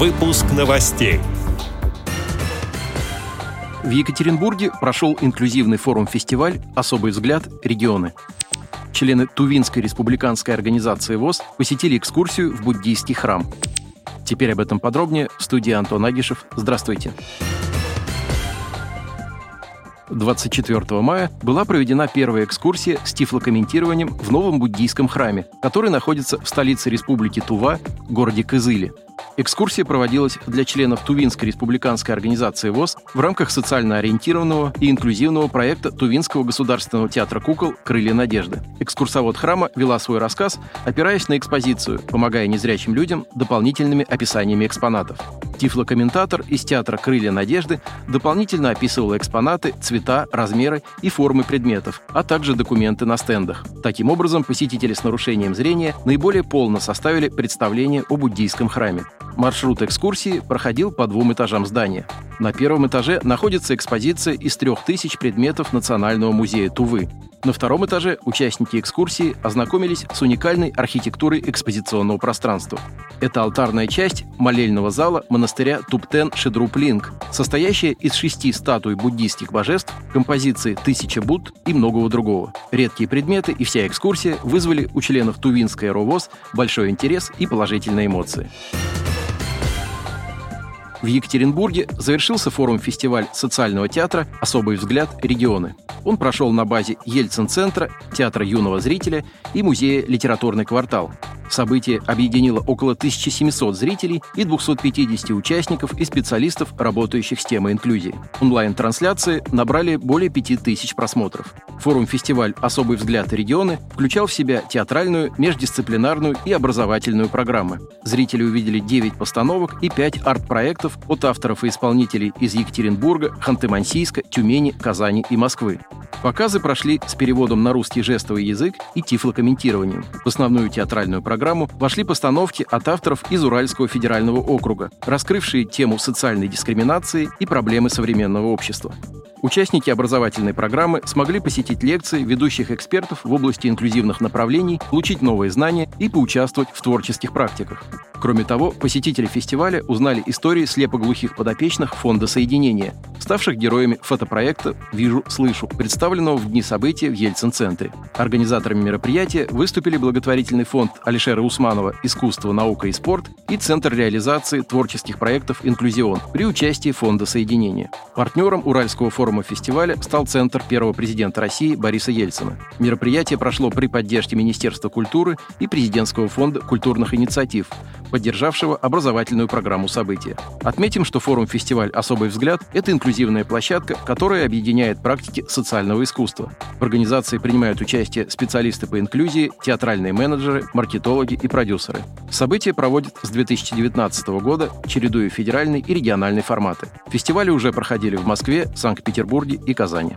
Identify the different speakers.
Speaker 1: Выпуск новостей.
Speaker 2: В Екатеринбурге прошел инклюзивный форум-фестиваль «Особый взгляд. Регионы». Члены Тувинской республиканской организации ВОЗ посетили экскурсию в буддийский храм. Теперь об этом подробнее в студии Антон Агишев. Здравствуйте. Здравствуйте. 24 мая была проведена первая экскурсия с тифлокомментированием в новом буддийском храме, который находится в столице республики Тува, городе Кызыле. Экскурсия проводилась для членов Тувинской республиканской организации ВОЗ в рамках социально ориентированного и инклюзивного проекта Тувинского государственного театра кукол «Крылья надежды». Экскурсовод храма вела свой рассказ, опираясь на экспозицию, помогая незрячим людям дополнительными описаниями экспонатов. Тифлокомментатор из театра «Крылья надежды» дополнительно описывал экспонаты, цвета, размеры и формы предметов, а также документы на стендах. Таким образом, посетители с нарушением зрения наиболее полно составили представление о буддийском храме. Маршрут экскурсии проходил по двум этажам здания. На первом этаже находится экспозиция из трех тысяч предметов Национального музея Тувы. На втором этаже участники экскурсии ознакомились с уникальной архитектурой экспозиционного пространства. Это алтарная часть молельного зала монастыря Туптен Шедруплинг, состоящая из шести статуй буддийских божеств, композиции «Тысяча Будд» и многого другого. Редкие предметы и вся экскурсия вызвали у членов Тувинской РОВОЗ большой интерес и положительные эмоции. В Екатеринбурге завершился форум-фестиваль социального театра «Особый взгляд. Регионы». Он прошел на базе Ельцин-центра, Театра юного зрителя и Музея «Литературный квартал». Событие объединило около 1700 зрителей и 250 участников и специалистов, работающих с темой инклюзии. Онлайн-трансляции набрали более 5000 просмотров. Форум-фестиваль «Особый взгляд регионы» включал в себя театральную, междисциплинарную и образовательную программы. Зрители увидели 9 постановок и 5 арт-проектов от авторов и исполнителей из Екатеринбурга, Ханты-Мансийска, Тюмени, Казани и Москвы. Показы прошли с переводом на русский жестовый язык и тифлокомментированием. В основную театральную программу вошли постановки от авторов из Уральского федерального округа, раскрывшие тему социальной дискриминации и проблемы современного общества. Участники образовательной программы смогли посетить лекции ведущих экспертов в области инклюзивных направлений, получить новые знания и поучаствовать в творческих практиках. Кроме того, посетители фестиваля узнали истории слепоглухих подопечных Фонда соединения, ставших героями фотопроекта «Вижу, слышу», представленного в дни события в Ельцин-центре. Организаторами мероприятия выступили благотворительный фонд Алишера Усманова «Искусство, наука и спорт» и Центр реализации творческих проектов «Инклюзион» при участии Фонда соединения. Партнером Уральского форума фестиваля стал Центр первого президента России Бориса Ельцина. Мероприятие прошло при поддержке Министерства культуры и Президентского фонда культурных инициатив, поддержавшего образовательную программу события. Отметим, что форум-фестиваль «Особый взгляд» — это инклюзивная площадка, которая объединяет практики социального искусства. В организации принимают участие специалисты по инклюзии, театральные менеджеры, маркетологи и продюсеры. Событие проводят с 2019 года, чередуя федеральный и региональный форматы. Фестивали уже проходили в Москве, Санкт-Петербурге и Казани.